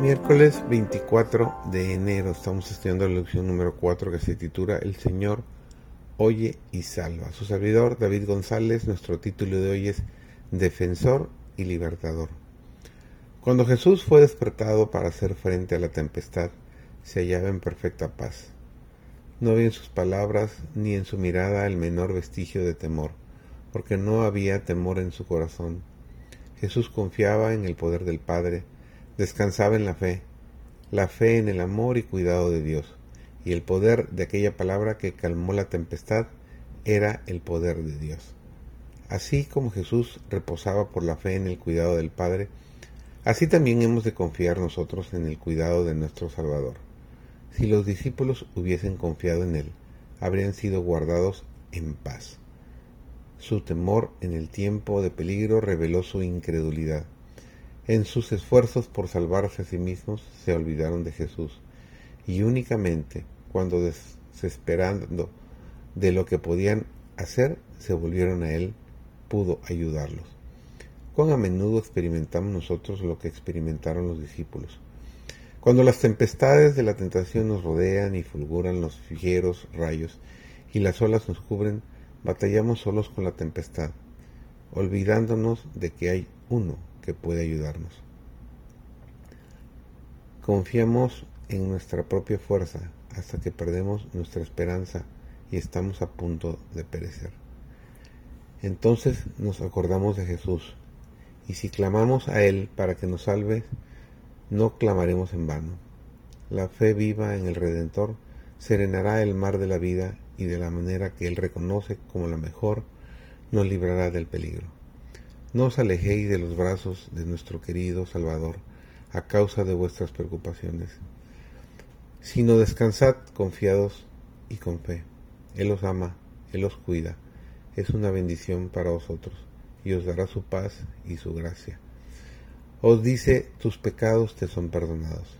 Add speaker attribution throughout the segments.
Speaker 1: Miércoles 24 de enero estamos estudiando la lección número 4 que se titula El Señor oye y salva. Su servidor David González, nuestro título de hoy es Defensor y Libertador. Cuando Jesús fue despertado para hacer frente a la tempestad, se hallaba en perfecta paz. No había en sus palabras ni en su mirada el menor vestigio de temor, porque no había temor en su corazón. Jesús confiaba en el poder del Padre, descansaba en la fe, la fe en el amor y cuidado de Dios, y el poder de aquella palabra que calmó la tempestad era el poder de Dios. Así como Jesús reposaba por la fe en el cuidado del Padre, así también hemos de confiar nosotros en el cuidado de nuestro Salvador. Si los discípulos hubiesen confiado en Él, habrían sido guardados en paz. Su temor en el tiempo de peligro reveló su incredulidad. En sus esfuerzos por salvarse a sí mismos se olvidaron de Jesús y únicamente cuando desesperando de lo que podían hacer se volvieron a Él, pudo ayudarlos. Cuán a menudo experimentamos nosotros lo que experimentaron los discípulos. Cuando las tempestades de la tentación nos rodean y fulguran los fieros rayos y las olas nos cubren, batallamos solos con la tempestad, olvidándonos de que hay uno que puede ayudarnos. Confiamos en nuestra propia fuerza hasta que perdemos nuestra esperanza y estamos a punto de perecer. Entonces nos acordamos de Jesús, y si clamamos a Él para que nos salve, no clamaremos en vano. La fe viva en el Redentor serenará el mar de la vida y de la manera que Él reconoce como la mejor, nos librará del peligro. No os alejéis de los brazos de nuestro querido Salvador a causa de vuestras preocupaciones, sino descansad confiados y con fe. Él os ama, Él os cuida, es una bendición para vosotros y os dará su paz y su gracia. Os dice, tus pecados te son perdonados.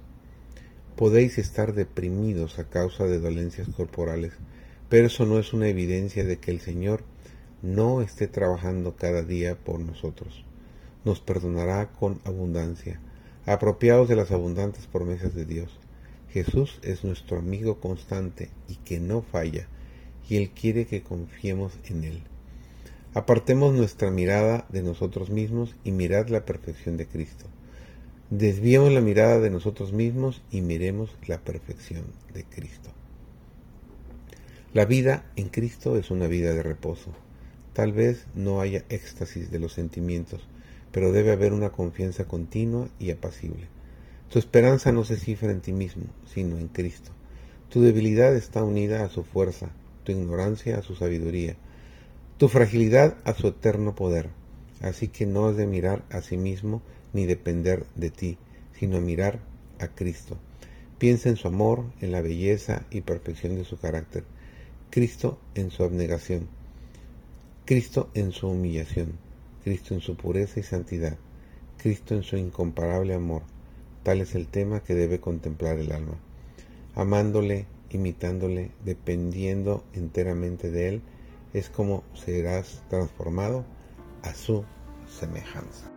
Speaker 1: Podéis estar deprimidos a causa de dolencias corporales, pero eso no es una evidencia de que el Señor no esté trabajando cada día por nosotros. Nos perdonará con abundancia, apropiados de las abundantes promesas de Dios. Jesús es nuestro amigo constante y que no falla, y Él quiere que confiemos en Él. Apartemos nuestra mirada de nosotros mismos y mirad la perfección de Cristo. Desviemos la mirada de nosotros mismos y miremos la perfección de Cristo. La vida en Cristo es una vida de reposo. Tal vez no haya éxtasis de los sentimientos, pero debe haber una confianza continua y apacible. Tu esperanza no se cifra en ti mismo, sino en Cristo. Tu debilidad está unida a su fuerza, tu ignorancia a su sabiduría, tu fragilidad a su eterno poder. Así que no has de mirar a sí mismo ni depender de ti, sino mirar a Cristo. Piensa en su amor, en la belleza y perfección de su carácter. Cristo en su abnegación Cristo en su humillación, Cristo en su pureza y santidad, Cristo en su incomparable amor. Tal es el tema que debe contemplar el alma. Amándole, imitándole, dependiendo enteramente de Él, es como serás transformado a su semejanza.